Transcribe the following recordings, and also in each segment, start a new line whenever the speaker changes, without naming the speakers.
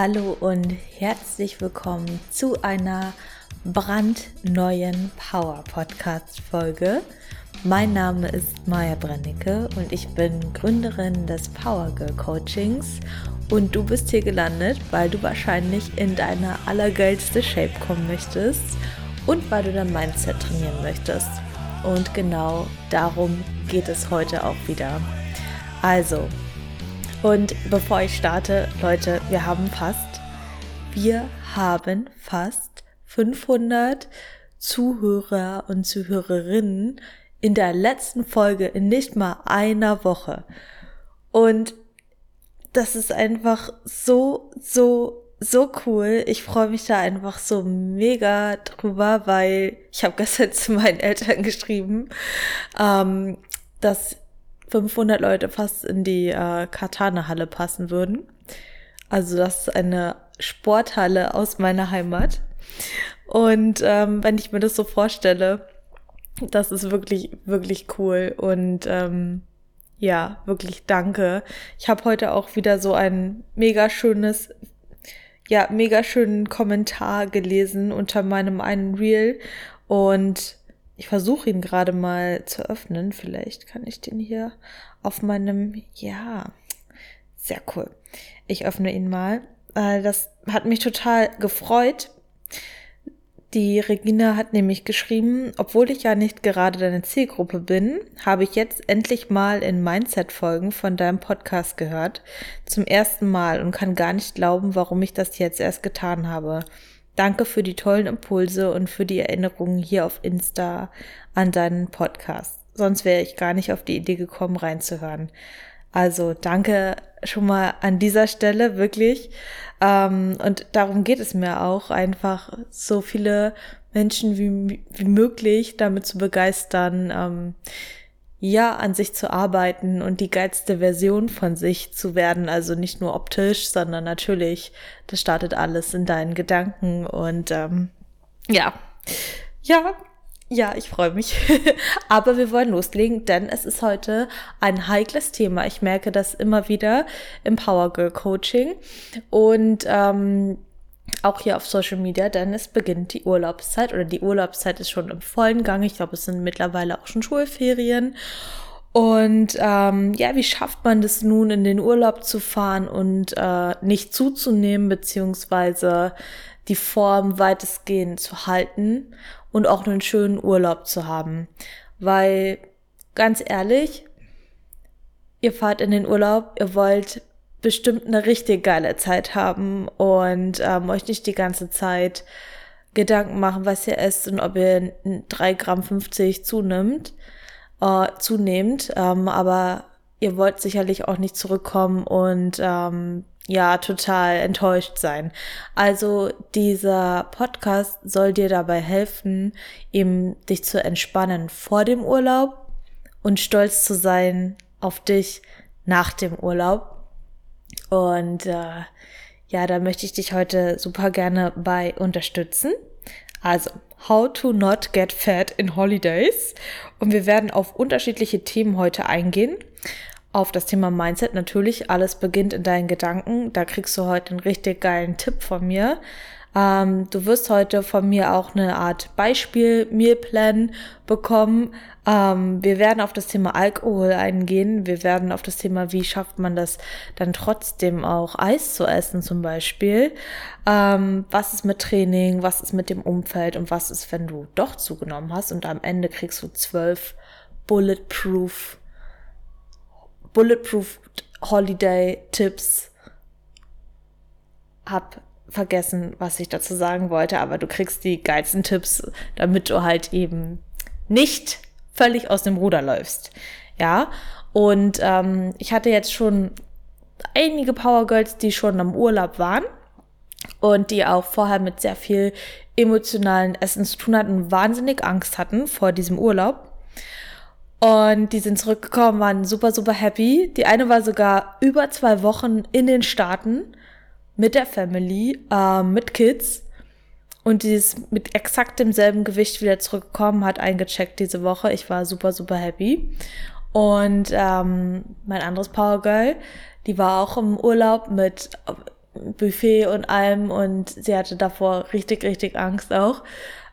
Hallo und herzlich willkommen zu einer brandneuen Power Podcast Folge. Mein Name ist Maja Brennecke und ich bin Gründerin des Power Girl Coachings und du bist hier gelandet, weil du wahrscheinlich in deine allergeilste Shape kommen möchtest und weil du dein Mindset trainieren möchtest. Und genau darum geht es heute auch wieder. Also, und bevor ich starte, Leute, wir haben fast, wir haben fast 500 Zuhörer und Zuhörerinnen in der letzten Folge in nicht mal einer Woche. Und das ist einfach so, so, so cool. Ich freue mich da einfach so mega drüber, weil ich habe gestern zu meinen Eltern geschrieben, ähm, dass 500 Leute fast in die äh, Katana-Halle passen würden. Also das ist eine Sporthalle aus meiner Heimat. Und ähm, wenn ich mir das so vorstelle, das ist wirklich, wirklich cool. Und ähm, ja, wirklich danke. Ich habe heute auch wieder so ein mega schönes, ja, mega schönen Kommentar gelesen unter meinem einen Reel. Und ich versuche ihn gerade mal zu öffnen. Vielleicht kann ich den hier auf meinem, ja, sehr cool. Ich öffne ihn mal. Äh, das hat mich total gefreut. Die Regina hat nämlich geschrieben, obwohl ich ja nicht gerade deine Zielgruppe bin, habe ich jetzt endlich mal in Mindset-Folgen von deinem Podcast gehört. Zum ersten Mal und kann gar nicht glauben, warum ich das jetzt erst getan habe. Danke für die tollen Impulse und für die Erinnerungen hier auf Insta an deinen Podcast. Sonst wäre ich gar nicht auf die Idee gekommen, reinzuhören. Also danke schon mal an dieser Stelle wirklich. Ähm, und darum geht es mir auch, einfach so viele Menschen wie, wie möglich damit zu begeistern, ähm, ja, an sich zu arbeiten und die geilste Version von sich zu werden. Also nicht nur optisch, sondern natürlich, das startet alles in deinen Gedanken und ähm, ja, ja, ja, ich freue mich. Aber wir wollen loslegen, denn es ist heute ein heikles Thema. Ich merke das immer wieder im Power Girl Coaching und ähm, auch hier auf Social Media, denn es beginnt die Urlaubszeit oder die Urlaubszeit ist schon im vollen Gang. Ich glaube, es sind mittlerweile auch schon Schulferien. Und ähm, ja, wie schafft man das nun, in den Urlaub zu fahren und äh, nicht zuzunehmen, beziehungsweise die Form weitestgehend zu halten und auch einen schönen Urlaub zu haben? Weil, ganz ehrlich, ihr fahrt in den Urlaub, ihr wollt bestimmt eine richtig geile Zeit haben und ähm, euch nicht die ganze Zeit Gedanken machen, was ihr esst und ob ihr 3 Gramm 50 zunimmt, äh, zunehmt. Ähm, aber ihr wollt sicherlich auch nicht zurückkommen und ähm, ja, total enttäuscht sein. Also dieser Podcast soll dir dabei helfen, eben dich zu entspannen vor dem Urlaub und stolz zu sein auf dich nach dem Urlaub und äh, ja, da möchte ich dich heute super gerne bei unterstützen. Also, How to not get fat in holidays. Und wir werden auf unterschiedliche Themen heute eingehen. Auf das Thema Mindset natürlich. Alles beginnt in deinen Gedanken. Da kriegst du heute einen richtig geilen Tipp von mir. Ähm, du wirst heute von mir auch eine Art Beispiel-Mealplan bekommen. Ähm, wir werden auf das Thema Alkohol eingehen. Wir werden auf das Thema, wie schafft man das dann trotzdem auch Eis zu essen zum Beispiel. Ähm, was ist mit Training? Was ist mit dem Umfeld? Und was ist, wenn du doch zugenommen hast? Und am Ende kriegst du zwölf Bulletproof, Bulletproof Holiday Tipps. Hab vergessen, was ich dazu sagen wollte, aber du kriegst die geilsten Tipps, damit du halt eben nicht völlig aus dem Ruder läufst. Ja, und ähm, ich hatte jetzt schon einige Power Girls, die schon am Urlaub waren und die auch vorher mit sehr viel emotionalen Essen zu tun hatten, wahnsinnig Angst hatten vor diesem Urlaub. Und die sind zurückgekommen, waren super, super happy. Die eine war sogar über zwei Wochen in den Staaten mit der Family, äh, mit Kids. Und die ist mit exakt demselben Gewicht wieder zurückgekommen, hat eingecheckt diese Woche. Ich war super, super happy. Und ähm, mein anderes Power Girl, die war auch im Urlaub mit Buffet und allem und sie hatte davor richtig, richtig Angst auch.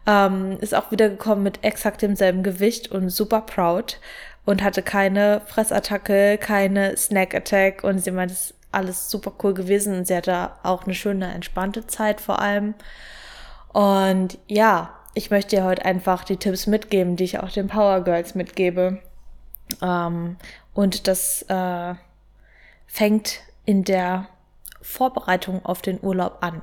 Ähm, ist auch wieder gekommen mit exakt demselben Gewicht und super proud und hatte keine Fressattacke, keine Snack-Attack und sie meint, es alles super cool gewesen und sie hatte auch eine schöne, entspannte Zeit vor allem. Und ja, ich möchte dir heute einfach die Tipps mitgeben, die ich auch den Power Girls mitgebe. Ähm, und das äh, fängt in der Vorbereitung auf den Urlaub an.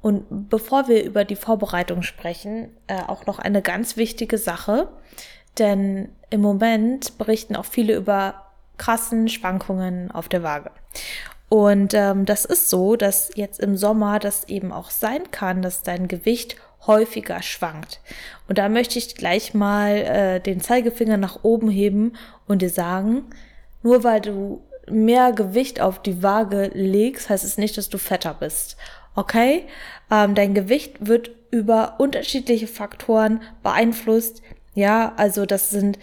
Und bevor wir über die Vorbereitung sprechen, äh, auch noch eine ganz wichtige Sache, denn im Moment berichten auch viele über krassen Schwankungen auf der Waage. Und ähm, das ist so, dass jetzt im Sommer das eben auch sein kann, dass dein Gewicht häufiger schwankt. Und da möchte ich gleich mal äh, den Zeigefinger nach oben heben und dir sagen, nur weil du mehr Gewicht auf die Waage legst, heißt es nicht, dass du fetter bist. Okay? Ähm, dein Gewicht wird über unterschiedliche Faktoren beeinflusst. Ja, also das sind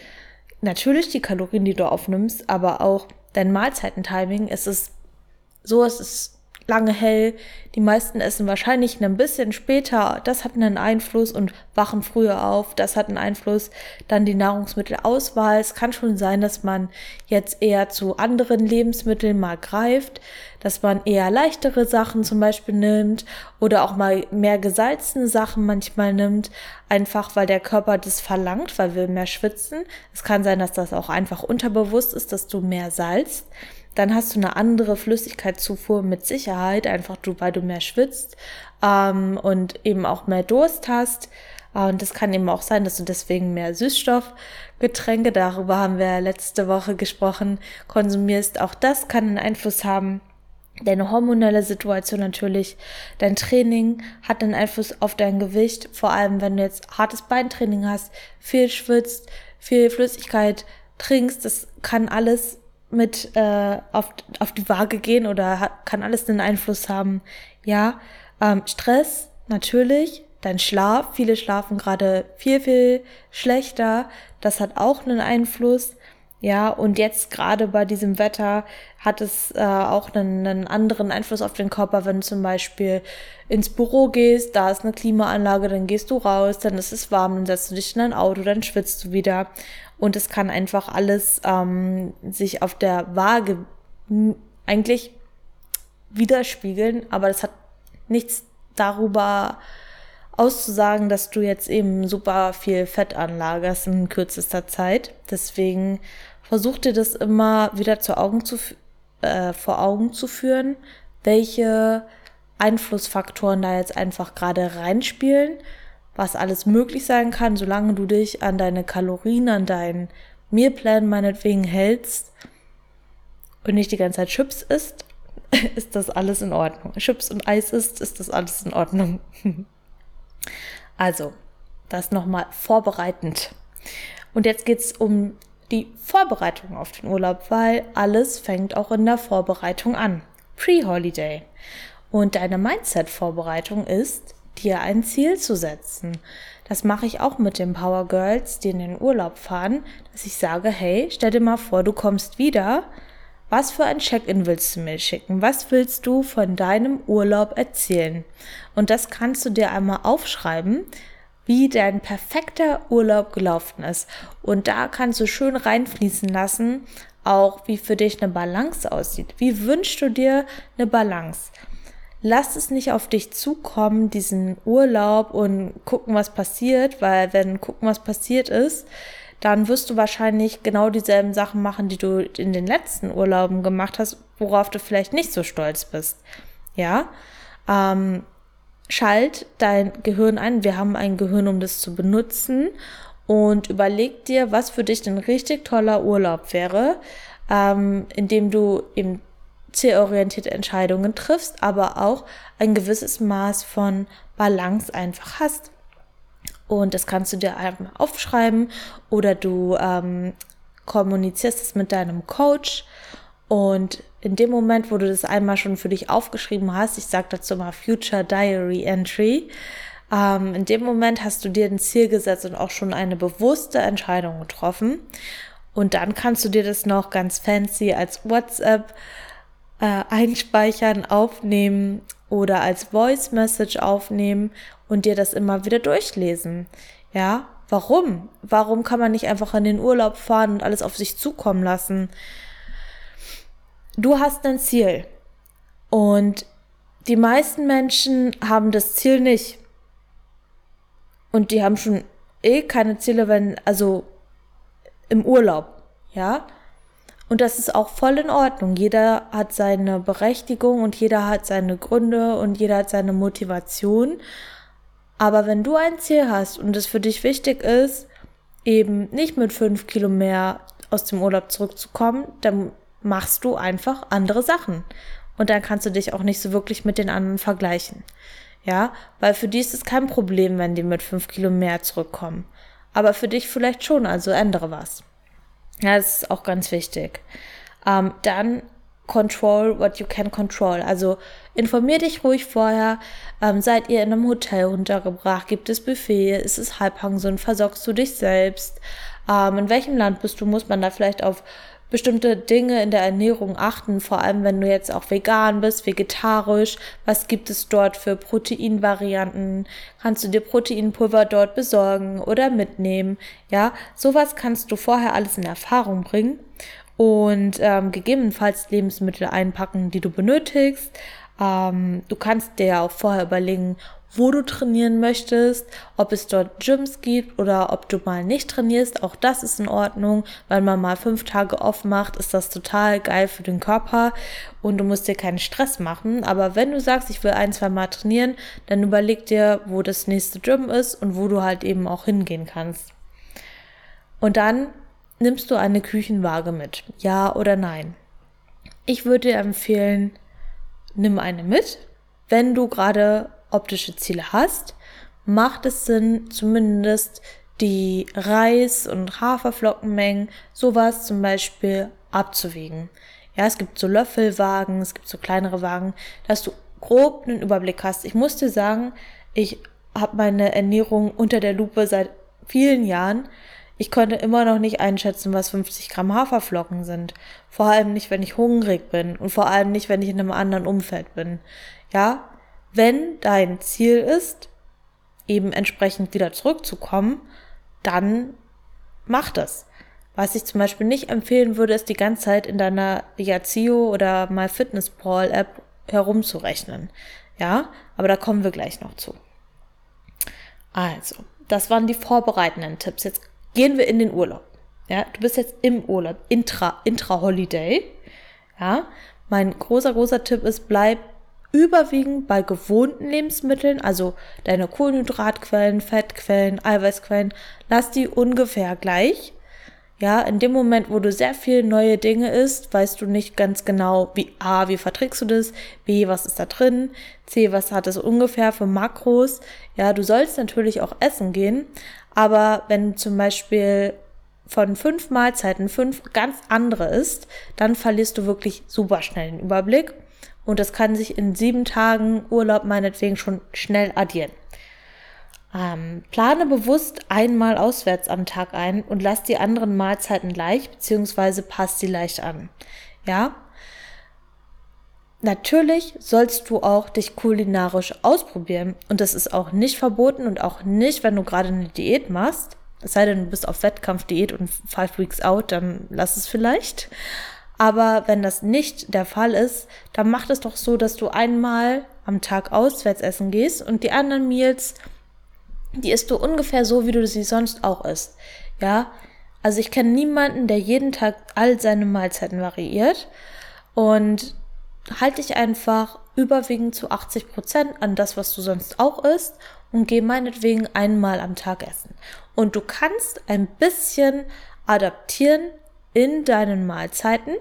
natürlich die Kalorien, die du aufnimmst, aber auch dein Mahlzeitentiming. Es ist so, es ist lange hell. Die meisten essen wahrscheinlich ein bisschen später. Das hat einen Einfluss und wachen früher auf. Das hat einen Einfluss. Dann die Nahrungsmittelauswahl. Es kann schon sein, dass man jetzt eher zu anderen Lebensmitteln mal greift, dass man eher leichtere Sachen zum Beispiel nimmt oder auch mal mehr gesalzene Sachen manchmal nimmt. Einfach weil der Körper das verlangt, weil wir mehr schwitzen. Es kann sein, dass das auch einfach unterbewusst ist, dass du mehr salzt dann hast du eine andere Flüssigkeitszufuhr mit Sicherheit, einfach du, weil du mehr schwitzt ähm, und eben auch mehr Durst hast. Und das kann eben auch sein, dass du deswegen mehr Süßstoffgetränke, darüber haben wir letzte Woche gesprochen, konsumierst. Auch das kann einen Einfluss haben. Deine hormonelle Situation natürlich, dein Training hat einen Einfluss auf dein Gewicht, vor allem wenn du jetzt hartes Beintraining hast, viel schwitzt, viel Flüssigkeit trinkst, das kann alles mit äh, auf, auf die Waage gehen oder hat, kann alles einen Einfluss haben. Ja, ähm, Stress natürlich, dein Schlaf, viele schlafen gerade viel, viel schlechter, das hat auch einen Einfluss. Ja, und jetzt gerade bei diesem Wetter hat es äh, auch einen, einen anderen Einfluss auf den Körper, wenn du zum Beispiel ins Büro gehst, da ist eine Klimaanlage, dann gehst du raus, dann ist es warm, dann setzt du dich in dein Auto, dann schwitzt du wieder. Und es kann einfach alles ähm, sich auf der Waage eigentlich widerspiegeln, aber das hat nichts darüber auszusagen, dass du jetzt eben super viel Fett anlagerst in kürzester Zeit. Deswegen versuch dir das immer wieder zu Augen zu, äh, vor Augen zu führen, welche Einflussfaktoren da jetzt einfach gerade reinspielen was alles möglich sein kann, solange du dich an deine Kalorien, an deinen Mealplan meinetwegen hältst und nicht die ganze Zeit Chips isst, ist das alles in Ordnung. Chips und Eis isst, ist das alles in Ordnung. also, das nochmal vorbereitend. Und jetzt geht's um die Vorbereitung auf den Urlaub, weil alles fängt auch in der Vorbereitung an. Pre-Holiday. Und deine Mindset-Vorbereitung ist, dir ein Ziel zu setzen. Das mache ich auch mit den Power Girls, die in den Urlaub fahren, dass ich sage, hey, stell dir mal vor, du kommst wieder. Was für ein Check-in willst du mir schicken? Was willst du von deinem Urlaub erzählen? Und das kannst du dir einmal aufschreiben, wie dein perfekter Urlaub gelaufen ist. Und da kannst du schön reinfließen lassen, auch wie für dich eine Balance aussieht. Wie wünschst du dir eine Balance? Lass es nicht auf dich zukommen, diesen Urlaub und gucken, was passiert, weil wenn gucken, was passiert ist, dann wirst du wahrscheinlich genau dieselben Sachen machen, die du in den letzten Urlauben gemacht hast, worauf du vielleicht nicht so stolz bist. Ja, ähm, schalt dein Gehirn ein. Wir haben ein Gehirn, um das zu benutzen. Und überleg dir, was für dich ein richtig toller Urlaub wäre, ähm, indem du eben zielorientierte Entscheidungen triffst, aber auch ein gewisses Maß von Balance einfach hast. Und das kannst du dir einmal aufschreiben oder du ähm, kommunizierst es mit deinem Coach. Und in dem Moment, wo du das einmal schon für dich aufgeschrieben hast, ich sage dazu mal Future Diary Entry, ähm, in dem Moment hast du dir ein Ziel gesetzt und auch schon eine bewusste Entscheidung getroffen. Und dann kannst du dir das noch ganz fancy als WhatsApp äh, einspeichern, aufnehmen oder als Voice Message aufnehmen und dir das immer wieder durchlesen. Ja, warum? Warum kann man nicht einfach in den Urlaub fahren und alles auf sich zukommen lassen? Du hast ein Ziel und die meisten Menschen haben das Ziel nicht. Und die haben schon eh keine Ziele, wenn, also im Urlaub, ja. Und das ist auch voll in Ordnung. Jeder hat seine Berechtigung und jeder hat seine Gründe und jeder hat seine Motivation. Aber wenn du ein Ziel hast und es für dich wichtig ist, eben nicht mit fünf Kilo mehr aus dem Urlaub zurückzukommen, dann machst du einfach andere Sachen. Und dann kannst du dich auch nicht so wirklich mit den anderen vergleichen. Ja, weil für die ist es kein Problem, wenn die mit fünf Kilo mehr zurückkommen. Aber für dich vielleicht schon, also ändere was. Ja, das ist auch ganz wichtig. Ähm, dann control what you can control. Also informier dich ruhig vorher. Ähm, seid ihr in einem Hotel untergebracht? Gibt es Buffet? Ist es Halbpension? Versorgst du dich selbst? Ähm, in welchem Land bist du? Muss man da vielleicht auf bestimmte Dinge in der Ernährung achten, vor allem wenn du jetzt auch vegan bist, vegetarisch. Was gibt es dort für Proteinvarianten? Kannst du dir Proteinpulver dort besorgen oder mitnehmen? Ja, sowas kannst du vorher alles in Erfahrung bringen und ähm, gegebenenfalls Lebensmittel einpacken, die du benötigst. Ähm, du kannst dir auch vorher überlegen, wo du trainieren möchtest, ob es dort Gyms gibt oder ob du mal nicht trainierst. Auch das ist in Ordnung. Wenn man mal fünf Tage off macht, ist das total geil für den Körper und du musst dir keinen Stress machen. Aber wenn du sagst, ich will ein, zwei Mal trainieren, dann überleg dir, wo das nächste Gym ist und wo du halt eben auch hingehen kannst. Und dann nimmst du eine Küchenwaage mit. Ja oder nein? Ich würde dir empfehlen, nimm eine mit. Wenn du gerade optische Ziele hast, macht es Sinn, zumindest die Reis- und Haferflockenmengen, sowas zum Beispiel abzuwägen. Ja, es gibt so Löffelwagen, es gibt so kleinere Wagen, dass du grob einen Überblick hast. Ich muss dir sagen, ich habe meine Ernährung unter der Lupe seit vielen Jahren. Ich konnte immer noch nicht einschätzen, was 50 Gramm Haferflocken sind. Vor allem nicht, wenn ich hungrig bin und vor allem nicht, wenn ich in einem anderen Umfeld bin. Ja, wenn dein Ziel ist, eben entsprechend wieder zurückzukommen, dann mach das. Was ich zum Beispiel nicht empfehlen würde, ist die ganze Zeit in deiner Yazio oder MyFitnessPal App herumzurechnen. Ja, aber da kommen wir gleich noch zu. Also, das waren die vorbereitenden Tipps. Jetzt gehen wir in den Urlaub. Ja, du bist jetzt im Urlaub, intra, intra-Holiday. Ja, mein großer, großer Tipp ist, bleib überwiegend bei gewohnten Lebensmitteln, also deine Kohlenhydratquellen, Fettquellen, Eiweißquellen, lass die ungefähr gleich. Ja, in dem Moment, wo du sehr viel neue Dinge isst, weißt du nicht ganz genau, wie A, wie verträgst du das, B, was ist da drin, C, was hat es ungefähr für Makros. Ja, du sollst natürlich auch essen gehen, aber wenn zum Beispiel von fünf Mahlzeiten fünf ganz andere isst, dann verlierst du wirklich super schnell den Überblick und das kann sich in sieben Tagen Urlaub meinetwegen schon schnell addieren. Ähm, plane bewusst einmal auswärts am Tag ein und lass die anderen Mahlzeiten gleich, beziehungsweise passt sie leicht an. Ja? Natürlich sollst du auch dich kulinarisch ausprobieren und das ist auch nicht verboten und auch nicht, wenn du gerade eine Diät machst. Es sei denn, du bist auf Wettkampfdiät und five weeks out, dann lass es vielleicht. Aber wenn das nicht der Fall ist, dann macht es doch so, dass du einmal am Tag auswärts essen gehst und die anderen Meals, die isst du ungefähr so, wie du sie sonst auch isst. Ja, also ich kenne niemanden, der jeden Tag all seine Mahlzeiten variiert und halte dich einfach überwiegend zu 80 Prozent an das, was du sonst auch isst und geh meinetwegen einmal am Tag essen. Und du kannst ein bisschen adaptieren, in deinen Mahlzeiten.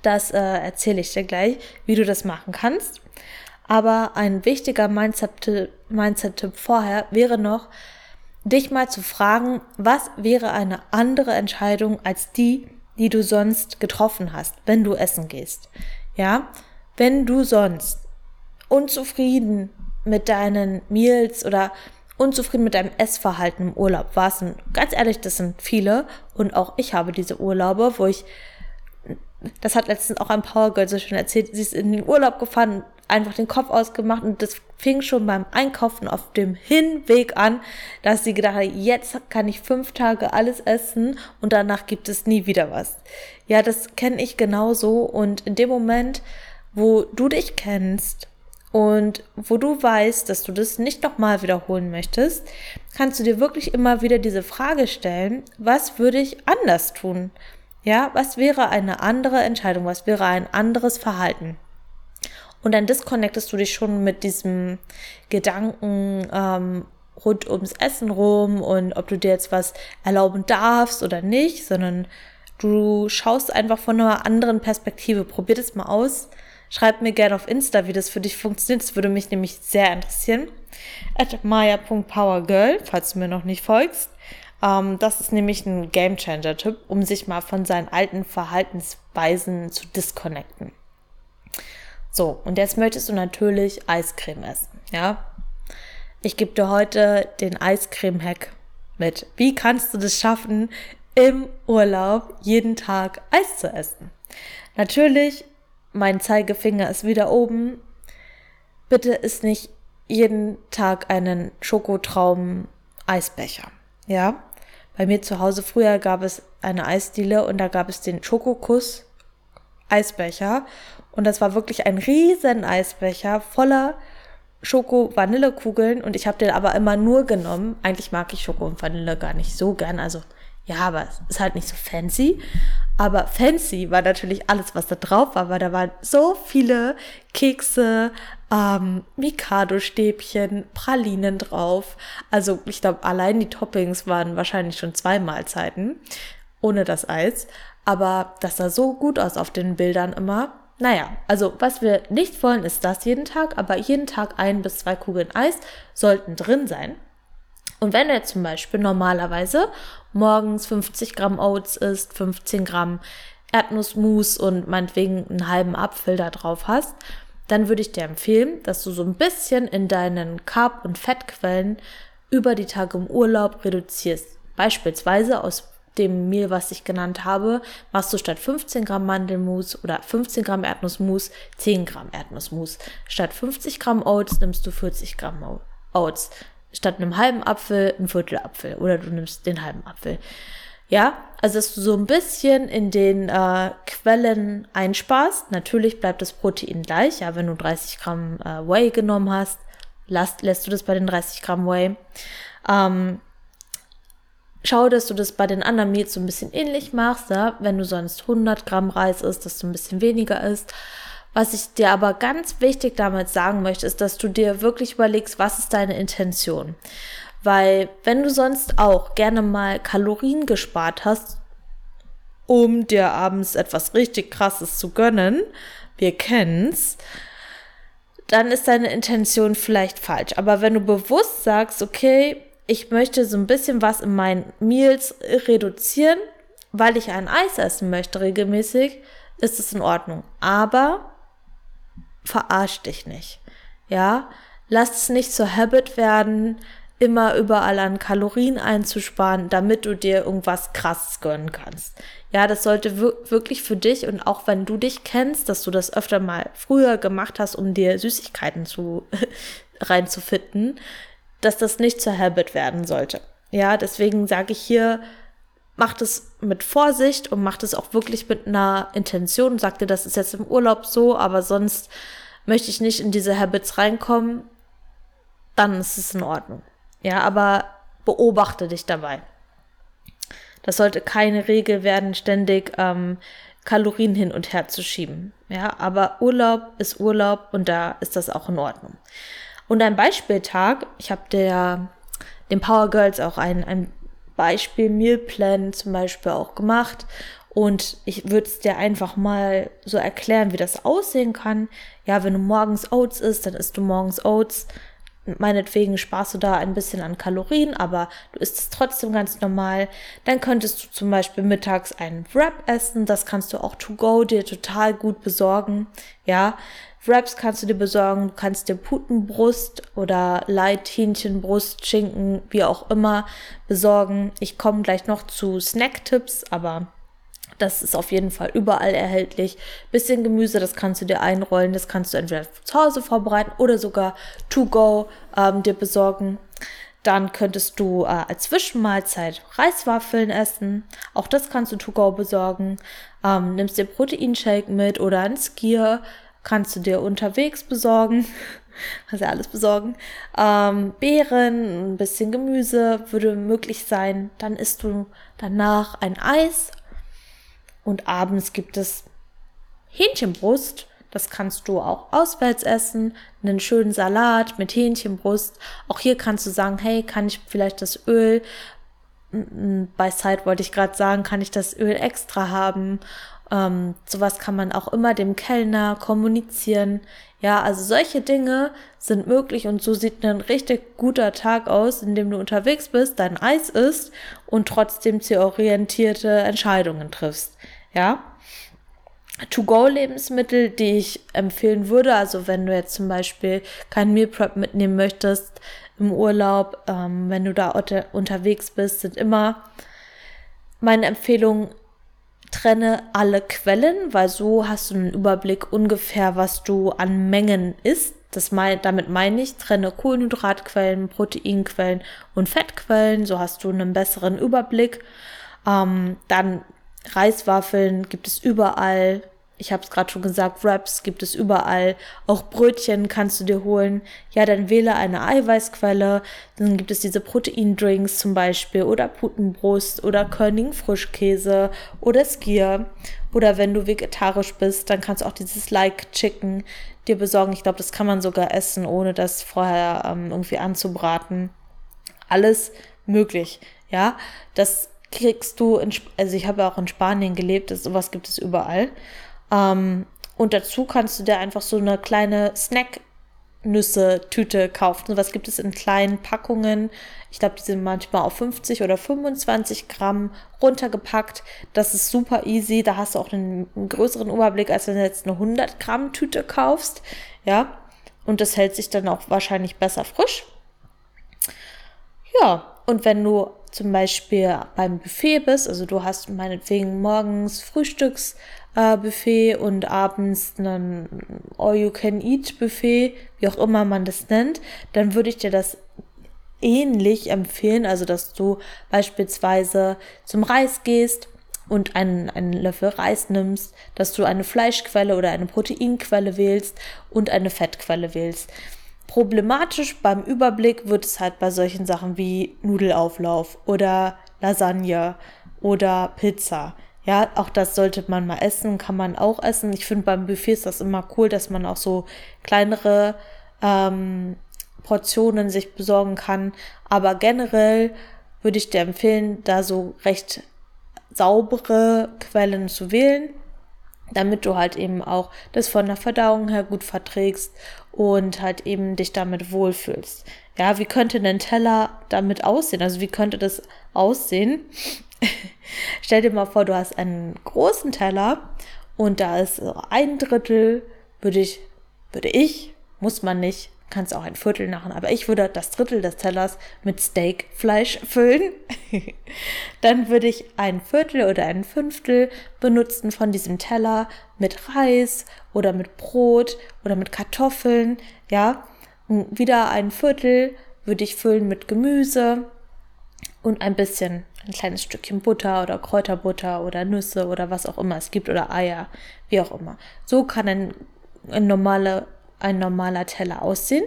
Das äh, erzähle ich dir gleich, wie du das machen kannst. Aber ein wichtiger Mindset-Tipp Mindset vorher wäre noch, dich mal zu fragen, was wäre eine andere Entscheidung als die, die du sonst getroffen hast, wenn du essen gehst. Ja, wenn du sonst unzufrieden mit deinen Meals oder unzufrieden mit deinem Essverhalten im Urlaub warst. Und ganz ehrlich, das sind viele. Und auch ich habe diese Urlaube, wo ich das hat letztens auch ein Power Girl so schön erzählt, sie ist in den Urlaub gefahren, einfach den Kopf ausgemacht und das fing schon beim Einkaufen auf dem Hinweg an, dass sie gedacht hat, jetzt kann ich fünf Tage alles essen und danach gibt es nie wieder was. Ja, das kenne ich genauso und in dem Moment, wo du dich kennst und wo du weißt, dass du das nicht nochmal wiederholen möchtest, kannst du dir wirklich immer wieder diese Frage stellen, was würde ich anders tun? Ja, was wäre eine andere Entscheidung? Was wäre ein anderes Verhalten? Und dann disconnectest du dich schon mit diesem Gedanken ähm, rund ums Essen rum und ob du dir jetzt was erlauben darfst oder nicht, sondern du schaust einfach von einer anderen Perspektive. Probier das mal aus. Schreib mir gerne auf Insta, wie das für dich funktioniert. Das würde mich nämlich sehr interessieren. At maya.powergirl, falls du mir noch nicht folgst. Ähm, das ist nämlich ein Gamechanger-Tipp, um sich mal von seinen alten Verhaltensweisen zu disconnecten. So, und jetzt möchtest du natürlich Eiscreme essen, ja? Ich gebe dir heute den Eiscreme-Hack mit. Wie kannst du das schaffen, im Urlaub jeden Tag Eis zu essen? Natürlich, mein Zeigefinger ist wieder oben. Bitte isst nicht jeden Tag einen Schokotraum-Eisbecher, ja? Bei mir zu Hause früher gab es eine Eisdiele und da gab es den Schokokuss Eisbecher und das war wirklich ein riesen Eisbecher voller Schoko-Vanillekugeln und ich habe den aber immer nur genommen. Eigentlich mag ich Schoko und Vanille gar nicht so gern, also ja, aber es ist halt nicht so fancy. Aber fancy war natürlich alles, was da drauf war, weil da waren so viele Kekse, ähm, Mikado-Stäbchen, Pralinen drauf. Also ich glaube, allein die Toppings waren wahrscheinlich schon zwei Mahlzeiten ohne das Eis. Aber das sah so gut aus auf den Bildern immer. Naja, also was wir nicht wollen, ist das jeden Tag, aber jeden Tag ein bis zwei Kugeln Eis sollten drin sein. Und wenn jetzt zum Beispiel normalerweise morgens 50 Gramm Oats isst, 15 Gramm Erdnussmus und meinetwegen einen halben Apfel da drauf hast, dann würde ich dir empfehlen, dass du so ein bisschen in deinen Carb- und Fettquellen über die Tage im Urlaub reduzierst. Beispielsweise aus dem Mehl, was ich genannt habe, machst du statt 15 Gramm Mandelmus oder 15 Gramm Erdnussmus 10 Gramm Erdnussmus. Statt 50 Gramm Oats nimmst du 40 Gramm Oats. Statt einem halben Apfel ein Viertel Apfel oder du nimmst den halben Apfel. Ja, also dass du so ein bisschen in den äh, Quellen einsparst. Natürlich bleibt das Protein gleich. Ja, wenn du 30 Gramm äh, Whey genommen hast, lässt, lässt du das bei den 30 Gramm Whey. Ähm, Schau, dass du das bei den anderen Meals so ein bisschen ähnlich machst, ja? wenn du sonst 100 Gramm Reis isst, dass du ein bisschen weniger isst. Was ich dir aber ganz wichtig damit sagen möchte, ist, dass du dir wirklich überlegst, was ist deine Intention. Weil wenn du sonst auch gerne mal Kalorien gespart hast, um dir abends etwas richtig Krasses zu gönnen, wir kennen's, dann ist deine Intention vielleicht falsch. Aber wenn du bewusst sagst, okay, ich möchte so ein bisschen was in meinen Meals reduzieren, weil ich ein Eis essen möchte regelmäßig, ist es in Ordnung. Aber verarsch dich nicht. Ja, lass es nicht zur Habit werden, immer überall an Kalorien einzusparen, damit du dir irgendwas krasses gönnen kannst. Ja, das sollte wirklich für dich und auch wenn du dich kennst, dass du das öfter mal früher gemacht hast, um dir Süßigkeiten zu reinzufitten, dass das nicht zur Habit werden sollte. Ja, deswegen sage ich hier, macht es mit Vorsicht und macht es auch wirklich mit einer Intention. Sagt dir, das ist jetzt im Urlaub so, aber sonst möchte ich nicht in diese Habits reinkommen, dann ist es in Ordnung. Ja, aber beobachte dich dabei. Das sollte keine Regel werden, ständig ähm, Kalorien hin und her zu schieben. Ja, aber Urlaub ist Urlaub und da ist das auch in Ordnung. Und ein Beispieltag, ich habe der den Power Girls auch ein, ein Beispiel Mealplan zum Beispiel auch gemacht und ich würde es dir einfach mal so erklären, wie das aussehen kann. Ja, wenn du morgens Oats isst, dann isst du morgens Oats. Meinetwegen sparst du da ein bisschen an Kalorien, aber du isst es trotzdem ganz normal. Dann könntest du zum Beispiel mittags einen Wrap essen. Das kannst du auch to go dir total gut besorgen. Ja, Wraps kannst du dir besorgen, du kannst dir Putenbrust oder Light Hähnchenbrust, Schinken, wie auch immer besorgen. Ich komme gleich noch zu Snacktipps, aber Das ist auf jeden Fall überall erhältlich. Bisschen Gemüse, das kannst du dir einrollen. Das kannst du entweder zu Hause vorbereiten oder sogar to go ähm, dir besorgen. Dann könntest du äh, als Zwischenmahlzeit Reiswaffeln essen. Auch das kannst du to go besorgen. Ähm, nimmst dir Proteinshake mit oder ein Skier. Kannst du dir unterwegs besorgen. Ja alles besorgen. Ähm, Beeren, ein bisschen Gemüse würde möglich sein. Dann isst du danach ein Eis. Und abends gibt es Hähnchenbrust das kannst du auch auswärts essen, einen schönen Salat mit Hähnchenbrust. Auch hier kannst du sagen, hey, kann ich vielleicht das Öl, bei Side wollte ich gerade sagen, kann ich das Öl extra haben? Ähm, sowas kann man auch immer dem Kellner kommunizieren. Ja, also solche Dinge sind möglich und so sieht ein richtig guter Tag aus, in dem du unterwegs bist, dein Eis isst und trotzdem zielorientierte Entscheidungen triffst. Ja, To-Go-Lebensmittel, die ich empfehlen würde. Also wenn du jetzt zum Beispiel kein Meal Prep mitnehmen möchtest im Urlaub, ähm, wenn du da unter unterwegs bist, sind immer meine Empfehlung, trenne alle Quellen, weil so hast du einen Überblick ungefähr, was du an Mengen isst. Das mein, damit meine ich, trenne Kohlenhydratquellen, Proteinquellen und Fettquellen. So hast du einen besseren Überblick. Ähm, dann Reiswaffeln gibt es überall. Ich habe es gerade schon gesagt, Wraps gibt es überall. Auch Brötchen kannst du dir holen. Ja, dann wähle eine Eiweißquelle. Dann gibt es diese Proteindrinks zum Beispiel oder Putenbrust oder Körning Frischkäse oder Skier. Oder wenn du vegetarisch bist, dann kannst du auch dieses Like Chicken dir besorgen. Ich glaube, das kann man sogar essen, ohne das vorher ähm, irgendwie anzubraten. Alles möglich. Ja, das kriegst du, in, also ich habe ja auch in Spanien gelebt, sowas gibt es überall. Ähm, und dazu kannst du dir einfach so eine kleine Snack-Nüsse-Tüte kaufen. Was gibt es in kleinen Packungen? Ich glaube, die sind manchmal auf 50 oder 25 Gramm runtergepackt. Das ist super easy. Da hast du auch einen, einen größeren Überblick, als wenn du jetzt eine 100 Gramm Tüte kaufst. Ja. Und das hält sich dann auch wahrscheinlich besser frisch. Ja. Und wenn du zum Beispiel beim Buffet bist, also du hast meinetwegen morgens Frühstücksbuffet äh, und abends ein All-You-Can-Eat-Buffet, wie auch immer man das nennt, dann würde ich dir das ähnlich empfehlen, also dass du beispielsweise zum Reis gehst und einen, einen Löffel Reis nimmst, dass du eine Fleischquelle oder eine Proteinquelle wählst und eine Fettquelle wählst. Problematisch beim Überblick wird es halt bei solchen Sachen wie Nudelauflauf oder Lasagne oder Pizza. Ja, auch das sollte man mal essen, kann man auch essen. Ich finde beim Buffet ist das immer cool, dass man auch so kleinere ähm, Portionen sich besorgen kann. Aber generell würde ich dir empfehlen, da so recht saubere Quellen zu wählen damit du halt eben auch das von der Verdauung her gut verträgst und halt eben dich damit wohlfühlst. Ja, wie könnte ein Teller damit aussehen? Also wie könnte das aussehen? Stell dir mal vor, du hast einen großen Teller und da ist ein Drittel, würde ich, würde ich, muss man nicht, kannst auch ein Viertel machen, aber ich würde das Drittel des Tellers mit Steakfleisch füllen. Dann würde ich ein Viertel oder ein Fünftel benutzen von diesem Teller mit Reis oder mit Brot oder mit Kartoffeln, ja. Und wieder ein Viertel würde ich füllen mit Gemüse und ein bisschen ein kleines Stückchen Butter oder Kräuterbutter oder Nüsse oder was auch immer es gibt oder Eier, wie auch immer. So kann ein, ein normale ein normaler Teller aussehen.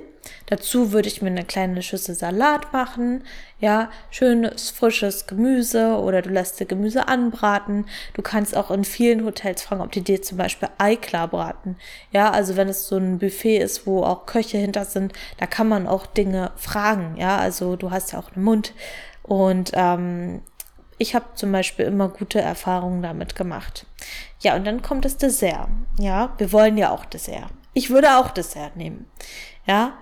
Dazu würde ich mir eine kleine Schüssel Salat machen, ja, schönes frisches Gemüse oder du lässt dir Gemüse anbraten. Du kannst auch in vielen Hotels fragen, ob die dir zum Beispiel Ei klar braten. Ja, also wenn es so ein Buffet ist, wo auch Köche hinter sind, da kann man auch Dinge fragen. Ja, also du hast ja auch einen Mund und ähm, ich habe zum Beispiel immer gute Erfahrungen damit gemacht. Ja, und dann kommt das Dessert. Ja, wir wollen ja auch Dessert. Ich würde auch Dessert nehmen. Ja,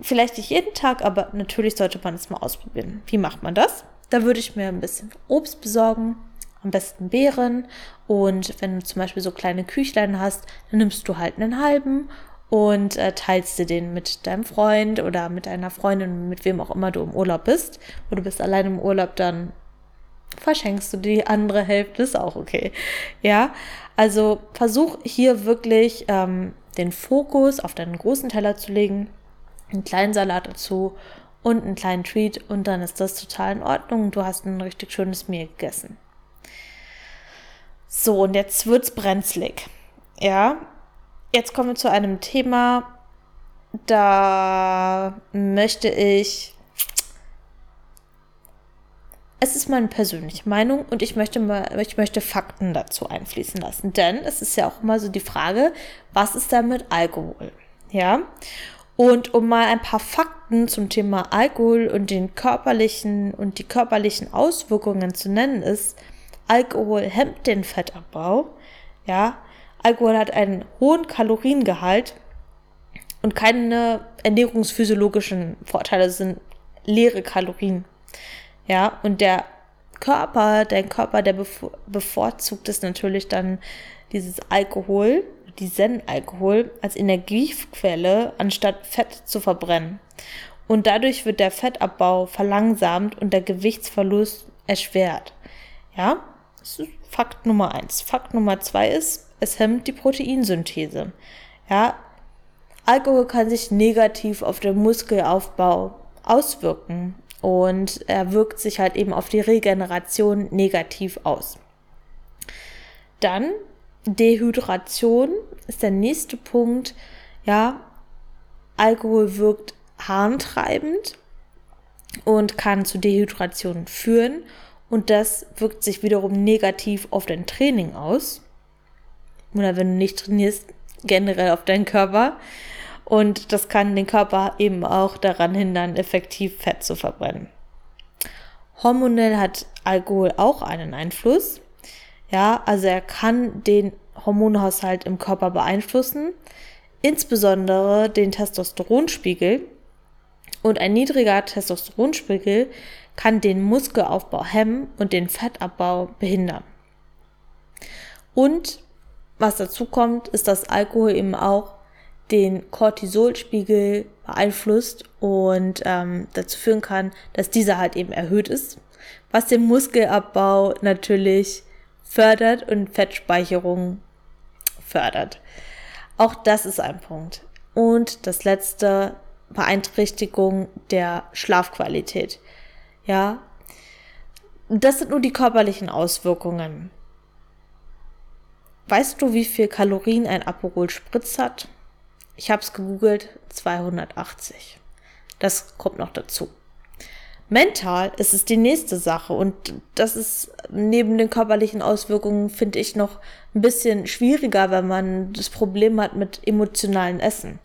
vielleicht nicht jeden Tag, aber natürlich sollte man es mal ausprobieren. Wie macht man das? Da würde ich mir ein bisschen Obst besorgen, am besten Beeren. Und wenn du zum Beispiel so kleine Küchlein hast, dann nimmst du halt einen halben und äh, teilst dir den mit deinem Freund oder mit deiner Freundin, mit wem auch immer du im Urlaub bist. Oder du bist allein im Urlaub, dann verschenkst du die andere Hälfte, ist auch okay. Ja, also versuch hier wirklich ähm, den Fokus auf deinen großen Teller zu legen, einen kleinen Salat dazu und einen kleinen Treat und dann ist das total in Ordnung. Du hast ein richtig schönes Mehl gegessen. So, und jetzt wird's brenzlig. Ja, jetzt kommen wir zu einem Thema, da möchte ich es ist meine persönliche Meinung und ich möchte mal, ich möchte Fakten dazu einfließen lassen. Denn es ist ja auch immer so die Frage, was ist da mit Alkohol? Ja. Und um mal ein paar Fakten zum Thema Alkohol und den körperlichen und die körperlichen Auswirkungen zu nennen, ist, Alkohol hemmt den Fettabbau. Ja. Alkohol hat einen hohen Kaloriengehalt und keine ernährungsphysiologischen Vorteile sind leere Kalorien. Ja, und der Körper, dein Körper, der bevorzugt es natürlich dann dieses Alkohol, diesen Alkohol als Energiequelle, anstatt Fett zu verbrennen. Und dadurch wird der Fettabbau verlangsamt und der Gewichtsverlust erschwert. Ja, das ist Fakt Nummer eins. Fakt Nummer zwei ist, es hemmt die Proteinsynthese. Ja, Alkohol kann sich negativ auf den Muskelaufbau auswirken und er wirkt sich halt eben auf die Regeneration negativ aus. Dann Dehydration ist der nächste Punkt. Ja, Alkohol wirkt harntreibend und kann zu Dehydration führen und das wirkt sich wiederum negativ auf dein Training aus. Oder wenn du nicht trainierst, generell auf deinen Körper. Und das kann den Körper eben auch daran hindern, effektiv Fett zu verbrennen. Hormonell hat Alkohol auch einen Einfluss. Ja, also er kann den Hormonhaushalt im Körper beeinflussen, insbesondere den Testosteronspiegel. Und ein niedriger Testosteronspiegel kann den Muskelaufbau hemmen und den Fettabbau behindern. Und was dazu kommt, ist, dass Alkohol eben auch den Cortisolspiegel beeinflusst und ähm, dazu führen kann, dass dieser halt eben erhöht ist, was den Muskelabbau natürlich fördert und Fettspeicherung fördert. Auch das ist ein Punkt. Und das letzte, Beeinträchtigung der Schlafqualität. Ja, das sind nur die körperlichen Auswirkungen. Weißt du, wie viel Kalorien ein Aperol Spritz hat? Ich habe es gegoogelt, 280. Das kommt noch dazu. Mental ist es die nächste Sache und das ist neben den körperlichen Auswirkungen, finde ich, noch ein bisschen schwieriger, wenn man das Problem hat mit emotionalen Essen.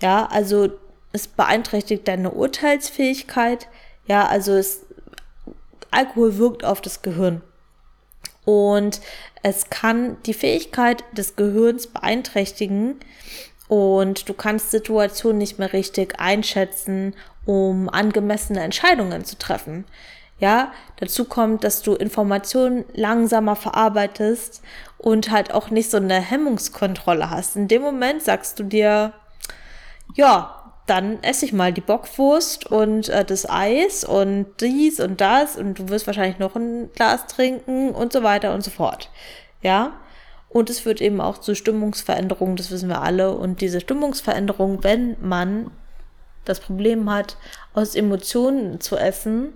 Ja, also es beeinträchtigt deine Urteilsfähigkeit. Ja, also es, Alkohol wirkt auf das Gehirn. Und es kann die Fähigkeit des Gehirns beeinträchtigen, und du kannst Situationen nicht mehr richtig einschätzen, um angemessene Entscheidungen zu treffen. Ja, dazu kommt, dass du Informationen langsamer verarbeitest und halt auch nicht so eine Hemmungskontrolle hast. In dem Moment sagst du dir, ja, dann esse ich mal die Bockwurst und äh, das Eis und dies und das und du wirst wahrscheinlich noch ein Glas trinken und so weiter und so fort. Ja, und es führt eben auch zu Stimmungsveränderungen, das wissen wir alle. Und diese Stimmungsveränderung, wenn man das Problem hat, aus Emotionen zu essen,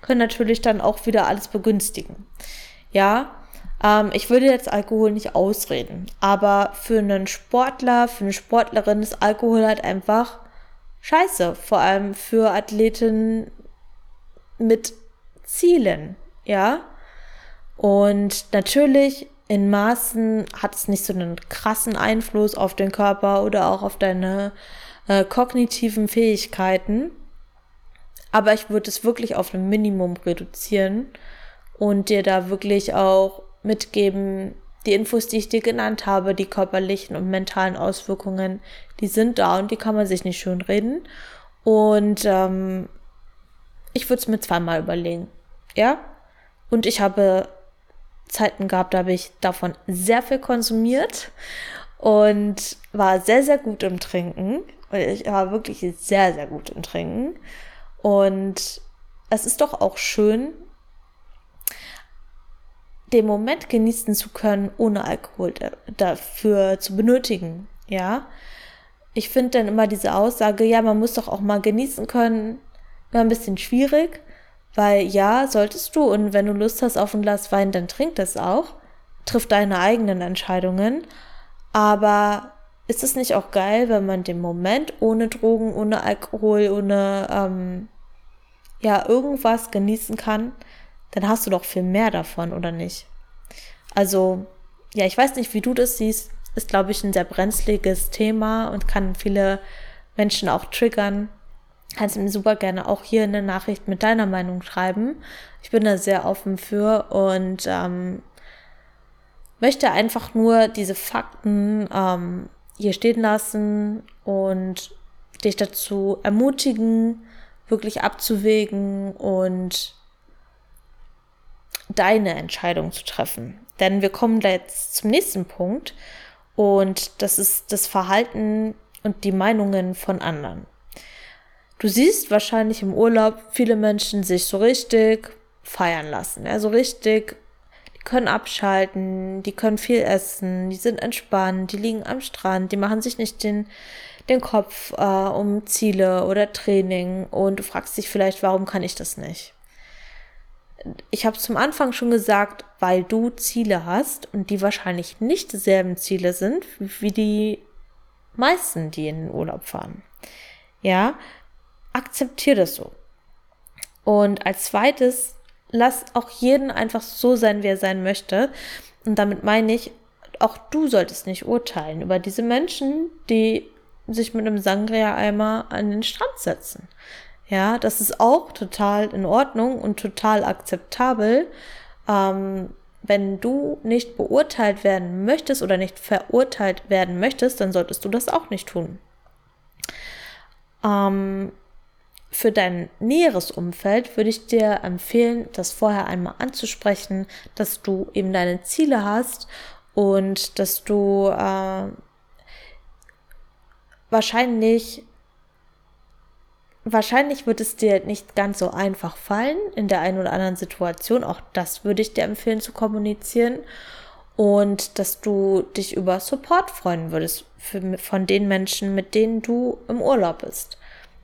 können natürlich dann auch wieder alles begünstigen. Ja, ähm, ich würde jetzt Alkohol nicht ausreden, aber für einen Sportler, für eine Sportlerin ist Alkohol halt einfach scheiße. Vor allem für Athleten mit Zielen, ja. Und natürlich in Maßen hat es nicht so einen krassen Einfluss auf den Körper oder auch auf deine äh, kognitiven Fähigkeiten. Aber ich würde es wirklich auf ein Minimum reduzieren und dir da wirklich auch mitgeben, die Infos, die ich dir genannt habe, die körperlichen und mentalen Auswirkungen, die sind da und die kann man sich nicht schön reden. Und ähm, ich würde es mir zweimal überlegen. Ja? Und ich habe Zeiten gehabt, da habe ich davon sehr viel konsumiert und war sehr, sehr gut im Trinken. Ich war wirklich sehr, sehr gut im Trinken. Und es ist doch auch schön, den Moment genießen zu können, ohne Alkohol dafür zu benötigen. Ja, ich finde dann immer diese Aussage, ja, man muss doch auch mal genießen können, immer ein bisschen schwierig, weil ja, solltest du und wenn du Lust hast auf ein Glas Wein, dann trink das auch, triff deine eigenen Entscheidungen, aber ist es nicht auch geil, wenn man den Moment ohne Drogen, ohne Alkohol, ohne ähm, ja irgendwas genießen kann? Dann hast du doch viel mehr davon, oder nicht? Also, ja, ich weiß nicht, wie du das siehst. Ist, glaube ich, ein sehr brenzliges Thema und kann viele Menschen auch triggern. Kannst mir super gerne auch hier eine Nachricht mit deiner Meinung schreiben. Ich bin da sehr offen für und ähm, möchte einfach nur diese Fakten ähm, hier stehen lassen und dich dazu ermutigen, wirklich abzuwägen und deine Entscheidung zu treffen. Denn wir kommen da jetzt zum nächsten Punkt und das ist das Verhalten und die Meinungen von anderen. Du siehst wahrscheinlich im Urlaub viele Menschen sich so richtig feiern lassen, ja, so richtig können abschalten, die können viel essen, die sind entspannt, die liegen am Strand, die machen sich nicht den, den Kopf äh, um Ziele oder Training und du fragst dich vielleicht, warum kann ich das nicht? Ich habe zum Anfang schon gesagt, weil du Ziele hast und die wahrscheinlich nicht dieselben Ziele sind wie die meisten, die in den Urlaub fahren. Ja, akzeptier das so. Und als zweites lass auch jeden einfach so sein, wie er sein möchte. Und damit meine ich, auch du solltest nicht urteilen über diese Menschen, die sich mit einem Sangria-Eimer an den Strand setzen. Ja, das ist auch total in Ordnung und total akzeptabel. Ähm, wenn du nicht beurteilt werden möchtest oder nicht verurteilt werden möchtest, dann solltest du das auch nicht tun. Ähm, für dein näheres Umfeld würde ich dir empfehlen, das vorher einmal anzusprechen, dass du eben deine Ziele hast und dass du äh, wahrscheinlich wahrscheinlich wird es dir nicht ganz so einfach fallen in der einen oder anderen Situation. Auch das würde ich dir empfehlen zu kommunizieren. Und dass du dich über Support freuen würdest für, von den Menschen, mit denen du im Urlaub bist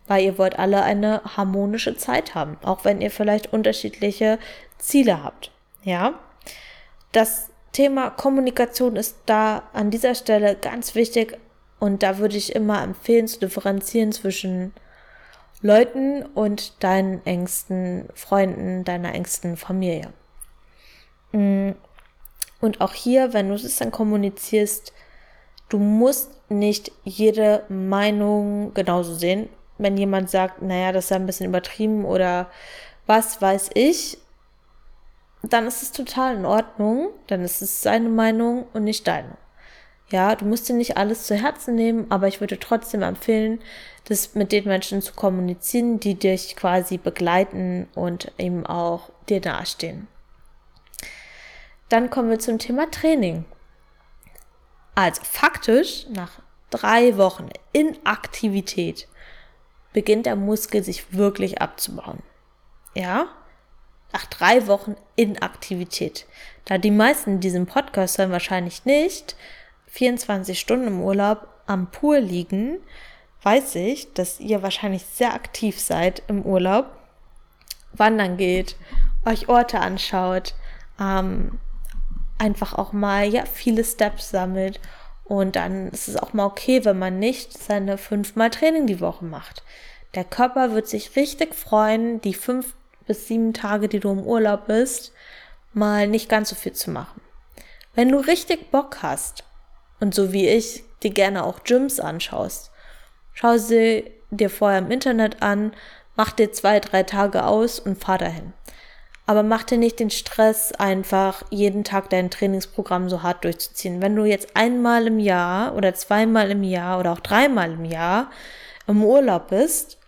weil ihr wollt alle eine harmonische Zeit haben, auch wenn ihr vielleicht unterschiedliche Ziele habt. Ja, das Thema Kommunikation ist da an dieser Stelle ganz wichtig und da würde ich immer empfehlen zu differenzieren zwischen Leuten und deinen engsten Freunden, deiner engsten Familie. Mm. Und auch hier, wenn du es dann kommunizierst, du musst nicht jede Meinung genauso sehen wenn jemand sagt, naja, das ist ein bisschen übertrieben oder was weiß ich, dann ist es total in Ordnung, dann ist es seine Meinung und nicht deine. Ja, du musst dir nicht alles zu Herzen nehmen, aber ich würde trotzdem empfehlen, das mit den Menschen zu kommunizieren, die dich quasi begleiten und eben auch dir nahestehen. Dann kommen wir zum Thema Training. Also faktisch, nach drei Wochen Inaktivität beginnt der Muskel sich wirklich abzubauen. Ja? Nach drei Wochen Inaktivität. Da die meisten diesen Podcast hören wahrscheinlich nicht 24 Stunden im Urlaub am Pool liegen, weiß ich, dass ihr wahrscheinlich sehr aktiv seid im Urlaub, wandern geht, euch Orte anschaut, ähm, einfach auch mal ja viele Steps sammelt und dann ist es auch mal okay, wenn man nicht seine fünfmal Training die Woche macht. Der Körper wird sich richtig freuen, die fünf bis sieben Tage, die du im Urlaub bist, mal nicht ganz so viel zu machen. Wenn du richtig Bock hast und so wie ich dir gerne auch Gyms anschaust, schau sie dir vorher im Internet an, mach dir zwei, drei Tage aus und fahr dahin. Aber mach dir nicht den Stress, einfach jeden Tag dein Trainingsprogramm so hart durchzuziehen. Wenn du jetzt einmal im Jahr oder zweimal im Jahr oder auch dreimal im Jahr im Urlaub bist,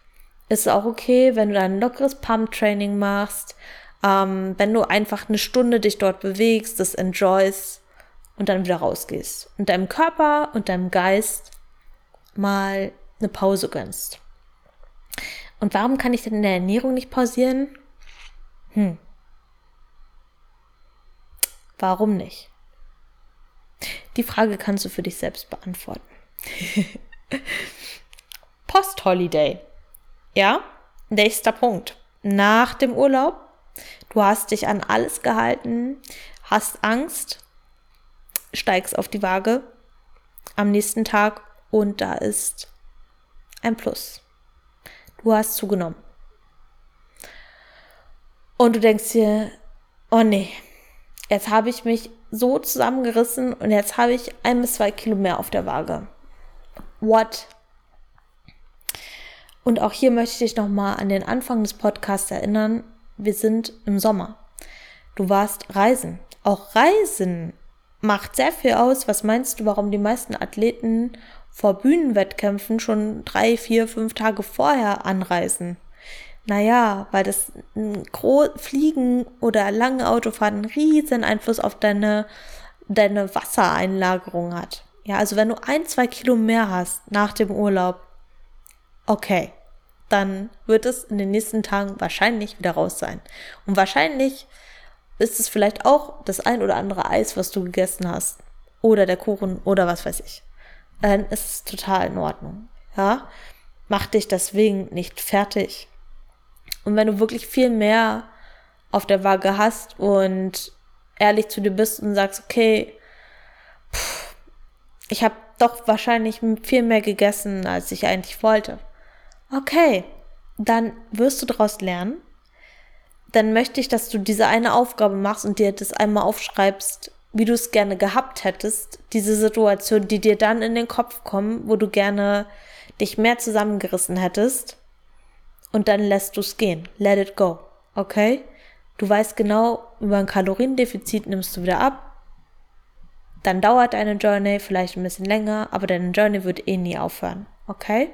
ist auch okay, wenn du ein lockeres Pump-Training machst, ähm, wenn du einfach eine Stunde dich dort bewegst, das enjoyst und dann wieder rausgehst und deinem Körper und deinem Geist mal eine Pause gönnst. Und warum kann ich denn in der Ernährung nicht pausieren? Hm. Warum nicht? Die Frage kannst du für dich selbst beantworten. Post-Holiday. Ja, nächster Punkt. Nach dem Urlaub, du hast dich an alles gehalten, hast Angst, steigst auf die Waage am nächsten Tag und da ist ein Plus. Du hast zugenommen. Und du denkst dir, oh nee, jetzt habe ich mich so zusammengerissen und jetzt habe ich ein bis zwei Kilo mehr auf der Waage. What? Und auch hier möchte ich dich nochmal an den Anfang des Podcasts erinnern. Wir sind im Sommer. Du warst reisen. Auch Reisen macht sehr viel aus. Was meinst du, warum die meisten Athleten vor Bühnenwettkämpfen schon drei, vier, fünf Tage vorher anreisen? Naja, weil das Fliegen oder lange Autofahren einen riesen Einfluss auf deine, deine Wassereinlagerung hat. Ja, also wenn du ein, zwei Kilo mehr hast nach dem Urlaub, okay, dann wird es in den nächsten Tagen wahrscheinlich wieder raus sein. Und wahrscheinlich ist es vielleicht auch das ein oder andere Eis, was du gegessen hast. Oder der Kuchen oder was weiß ich. Dann ist es total in Ordnung. Ja, mach dich deswegen nicht fertig. Und wenn du wirklich viel mehr auf der Waage hast und ehrlich zu dir bist und sagst, okay, pff, ich habe doch wahrscheinlich viel mehr gegessen, als ich eigentlich wollte. Okay, dann wirst du daraus lernen. Dann möchte ich, dass du diese eine Aufgabe machst und dir das einmal aufschreibst, wie du es gerne gehabt hättest. Diese Situation, die dir dann in den Kopf kommen, wo du gerne dich mehr zusammengerissen hättest und dann lässt du es gehen. Let it go. Okay? Du weißt genau, über ein Kaloriendefizit nimmst du wieder ab. Dann dauert deine Journey vielleicht ein bisschen länger, aber deine Journey wird eh nie aufhören. Okay?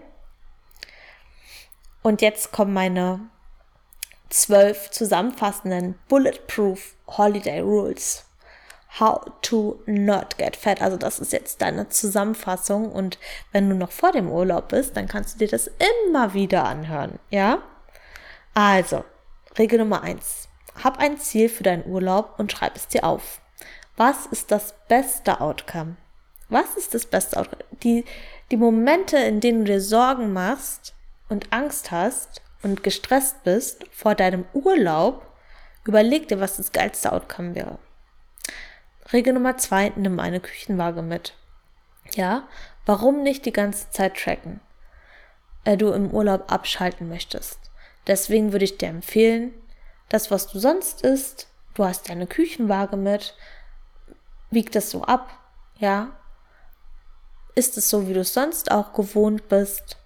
Und jetzt kommen meine zwölf zusammenfassenden Bulletproof Holiday Rules. How to not get fat. Also das ist jetzt deine Zusammenfassung und wenn du noch vor dem Urlaub bist, dann kannst du dir das immer wieder anhören, ja? Also, Regel Nummer eins: Hab ein Ziel für deinen Urlaub und schreib es dir auf. Was ist das beste Outcome? Was ist das beste Outcome? Die, die Momente, in denen du dir Sorgen machst und Angst hast und gestresst bist vor deinem Urlaub, überleg dir, was das geilste Outcome wäre. Regel Nummer zwei, nimm eine Küchenwaage mit. Ja, warum nicht die ganze Zeit tracken? Äh, du im Urlaub abschalten möchtest. Deswegen würde ich dir empfehlen, das, was du sonst isst, du hast deine Küchenwaage mit, wieg das so ab, ja. Ist es so, wie du es sonst auch gewohnt bist?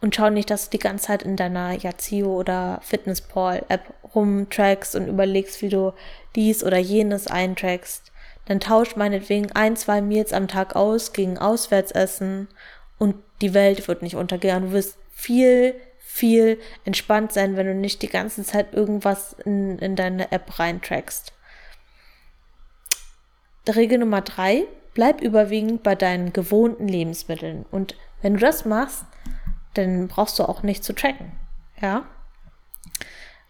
Und schau nicht, dass du die ganze Zeit in deiner Yazio oder Fitnesspal-App rumtrackst und überlegst, wie du dies oder jenes eintrackst dann tausch meinetwegen ein, zwei Meals am Tag aus gegen Auswärtsessen und die Welt wird nicht untergehen. Du wirst viel, viel entspannt sein, wenn du nicht die ganze Zeit irgendwas in, in deine App reintrackst. Regel Nummer drei, bleib überwiegend bei deinen gewohnten Lebensmitteln. Und wenn du das machst, dann brauchst du auch nicht zu tracken. Ja?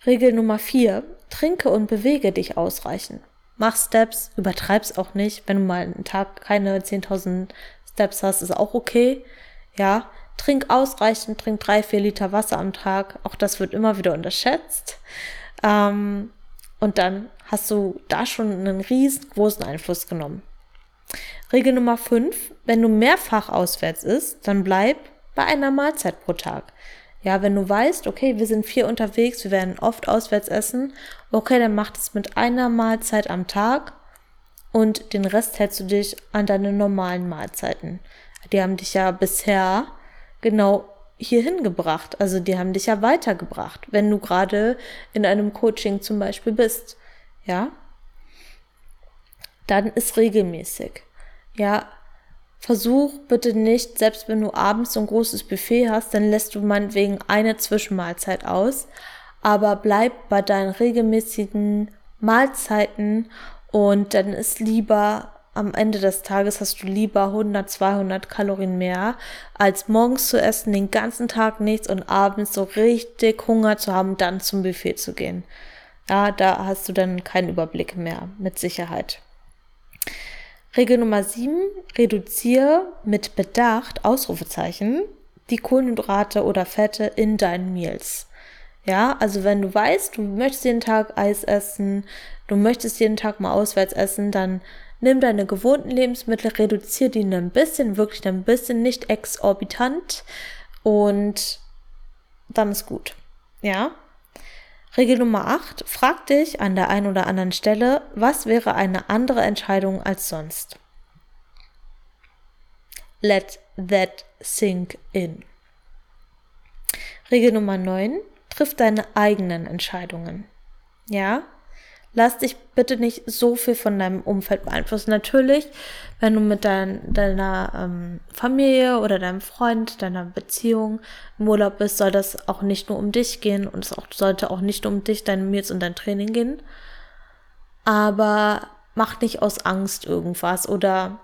Regel Nummer vier, trinke und bewege dich ausreichend mach Steps, übertreib's auch nicht. Wenn du mal einen Tag keine 10.000 Steps hast, ist auch okay. Ja, trink ausreichend, trink drei, vier Liter Wasser am Tag. Auch das wird immer wieder unterschätzt. Ähm, und dann hast du da schon einen riesengroßen Einfluss genommen. Regel Nummer 5. Wenn du mehrfach auswärts isst, dann bleib bei einer Mahlzeit pro Tag. Ja, wenn du weißt, okay, wir sind vier unterwegs, wir werden oft auswärts essen, okay, dann mach das mit einer Mahlzeit am Tag und den Rest hältst du dich an deine normalen Mahlzeiten. Die haben dich ja bisher genau hierhin gebracht. Also die haben dich ja weitergebracht, wenn du gerade in einem Coaching zum Beispiel bist. Ja? Dann ist regelmäßig. Ja, Versuch bitte nicht, selbst wenn du abends so ein großes Buffet hast, dann lässt du meinetwegen eine Zwischenmahlzeit aus, aber bleib bei deinen regelmäßigen Mahlzeiten und dann ist lieber am Ende des Tages hast du lieber 100, 200 Kalorien mehr, als morgens zu essen, den ganzen Tag nichts und abends so richtig Hunger zu haben, dann zum Buffet zu gehen. Ja, da hast du dann keinen Überblick mehr, mit Sicherheit. Regel Nummer 7, reduziere mit Bedacht, Ausrufezeichen, die Kohlenhydrate oder Fette in deinen Meals. Ja, also wenn du weißt, du möchtest jeden Tag Eis essen, du möchtest jeden Tag mal auswärts essen, dann nimm deine gewohnten Lebensmittel, reduziere die ein bisschen, wirklich ein bisschen, nicht exorbitant und dann ist gut. Ja? Regel Nummer 8. Frag dich an der einen oder anderen Stelle, was wäre eine andere Entscheidung als sonst? Let that sink in. Regel Nummer 9. Triff deine eigenen Entscheidungen. Ja? Lass dich bitte nicht so viel von deinem Umfeld beeinflussen. Natürlich, wenn du mit dein, deiner ähm, Familie oder deinem Freund, deiner Beziehung im Urlaub bist, soll das auch nicht nur um dich gehen und es auch, sollte auch nicht um dich, deine Meals und dein Training gehen. Aber mach nicht aus Angst irgendwas oder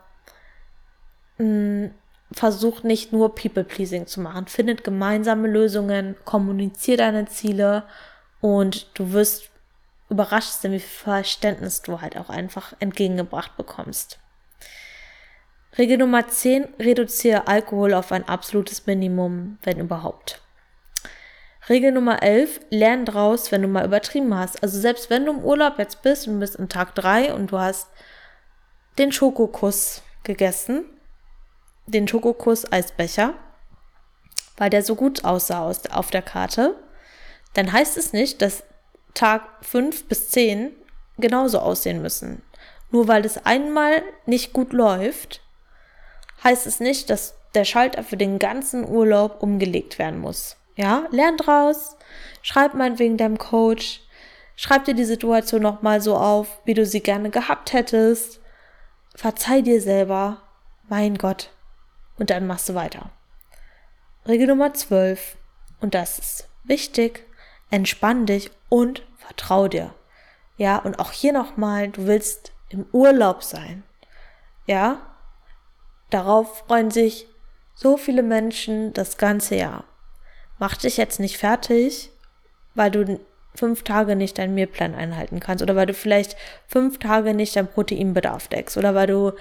mh, mm, versuch nicht nur People-Pleasing zu machen. Findet gemeinsame Lösungen, kommunizier deine Ziele und du wirst überrascht sein, wie viel Verständnis du halt auch einfach entgegengebracht bekommst. Regel Nummer 10, reduziere Alkohol auf ein absolutes Minimum, wenn überhaupt. Regel Nummer 11, lern draus, wenn du mal übertrieben hast. Also selbst wenn du im Urlaub jetzt bist und bist in Tag 3 und du hast den Schokokuss gegessen, den Schokokuss Eisbecher, weil der so gut aussah auf der Karte, dann heißt es nicht, dass Tag 5 bis 10 genauso aussehen müssen. Nur weil es einmal nicht gut läuft, heißt es nicht, dass der Schalter für den ganzen Urlaub umgelegt werden muss. Ja, lern draus, schreib meinetwegen deinem Coach, schreib dir die Situation nochmal so auf, wie du sie gerne gehabt hättest. Verzeih dir selber, mein Gott. Und dann machst du weiter. Regel Nummer 12. Und das ist wichtig. Entspann dich und vertrau dir. Ja, und auch hier nochmal, du willst im Urlaub sein. Ja, darauf freuen sich so viele Menschen das ganze Jahr. Mach dich jetzt nicht fertig, weil du fünf Tage nicht deinen Mealplan einhalten kannst oder weil du vielleicht fünf Tage nicht deinen Proteinbedarf deckst oder weil du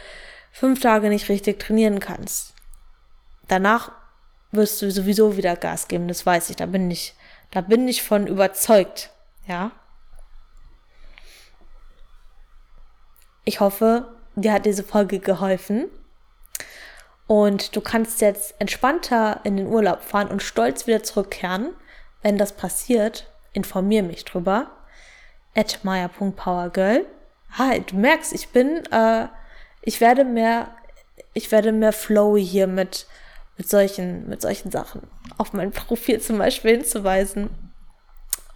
fünf Tage nicht richtig trainieren kannst. Danach wirst du sowieso wieder Gas geben, das weiß ich, da bin ich, da bin ich von überzeugt. Ja. Ich hoffe, dir hat diese Folge geholfen. Und du kannst jetzt entspannter in den Urlaub fahren und stolz wieder zurückkehren. Wenn das passiert, informier mich drüber. At maya.powergirl. Ah, du merkst, ich bin, äh, ich werde mehr, ich werde mehr flowy hier mit, mit solchen, mit solchen Sachen. Auf mein Profil zum Beispiel hinzuweisen.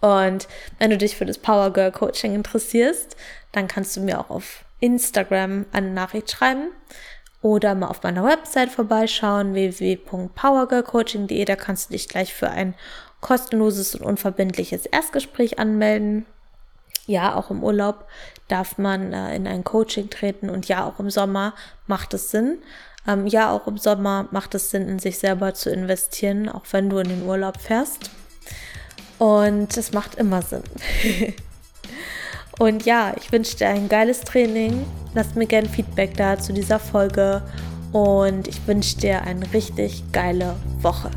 Und wenn du dich für das Power Girl Coaching interessierst, dann kannst du mir auch auf Instagram eine Nachricht schreiben oder mal auf meiner Website vorbeischauen, www.powergirlcoaching.de. Da kannst du dich gleich für ein kostenloses und unverbindliches Erstgespräch anmelden. Ja, auch im Urlaub darf man äh, in ein Coaching treten und ja, auch im Sommer macht es Sinn. Ähm, ja, auch im Sommer macht es Sinn, in sich selber zu investieren, auch wenn du in den Urlaub fährst. Und es macht immer Sinn. Und ja, ich wünsche dir ein geiles Training. Lass mir gerne Feedback da zu dieser Folge. Und ich wünsche dir eine richtig geile Woche.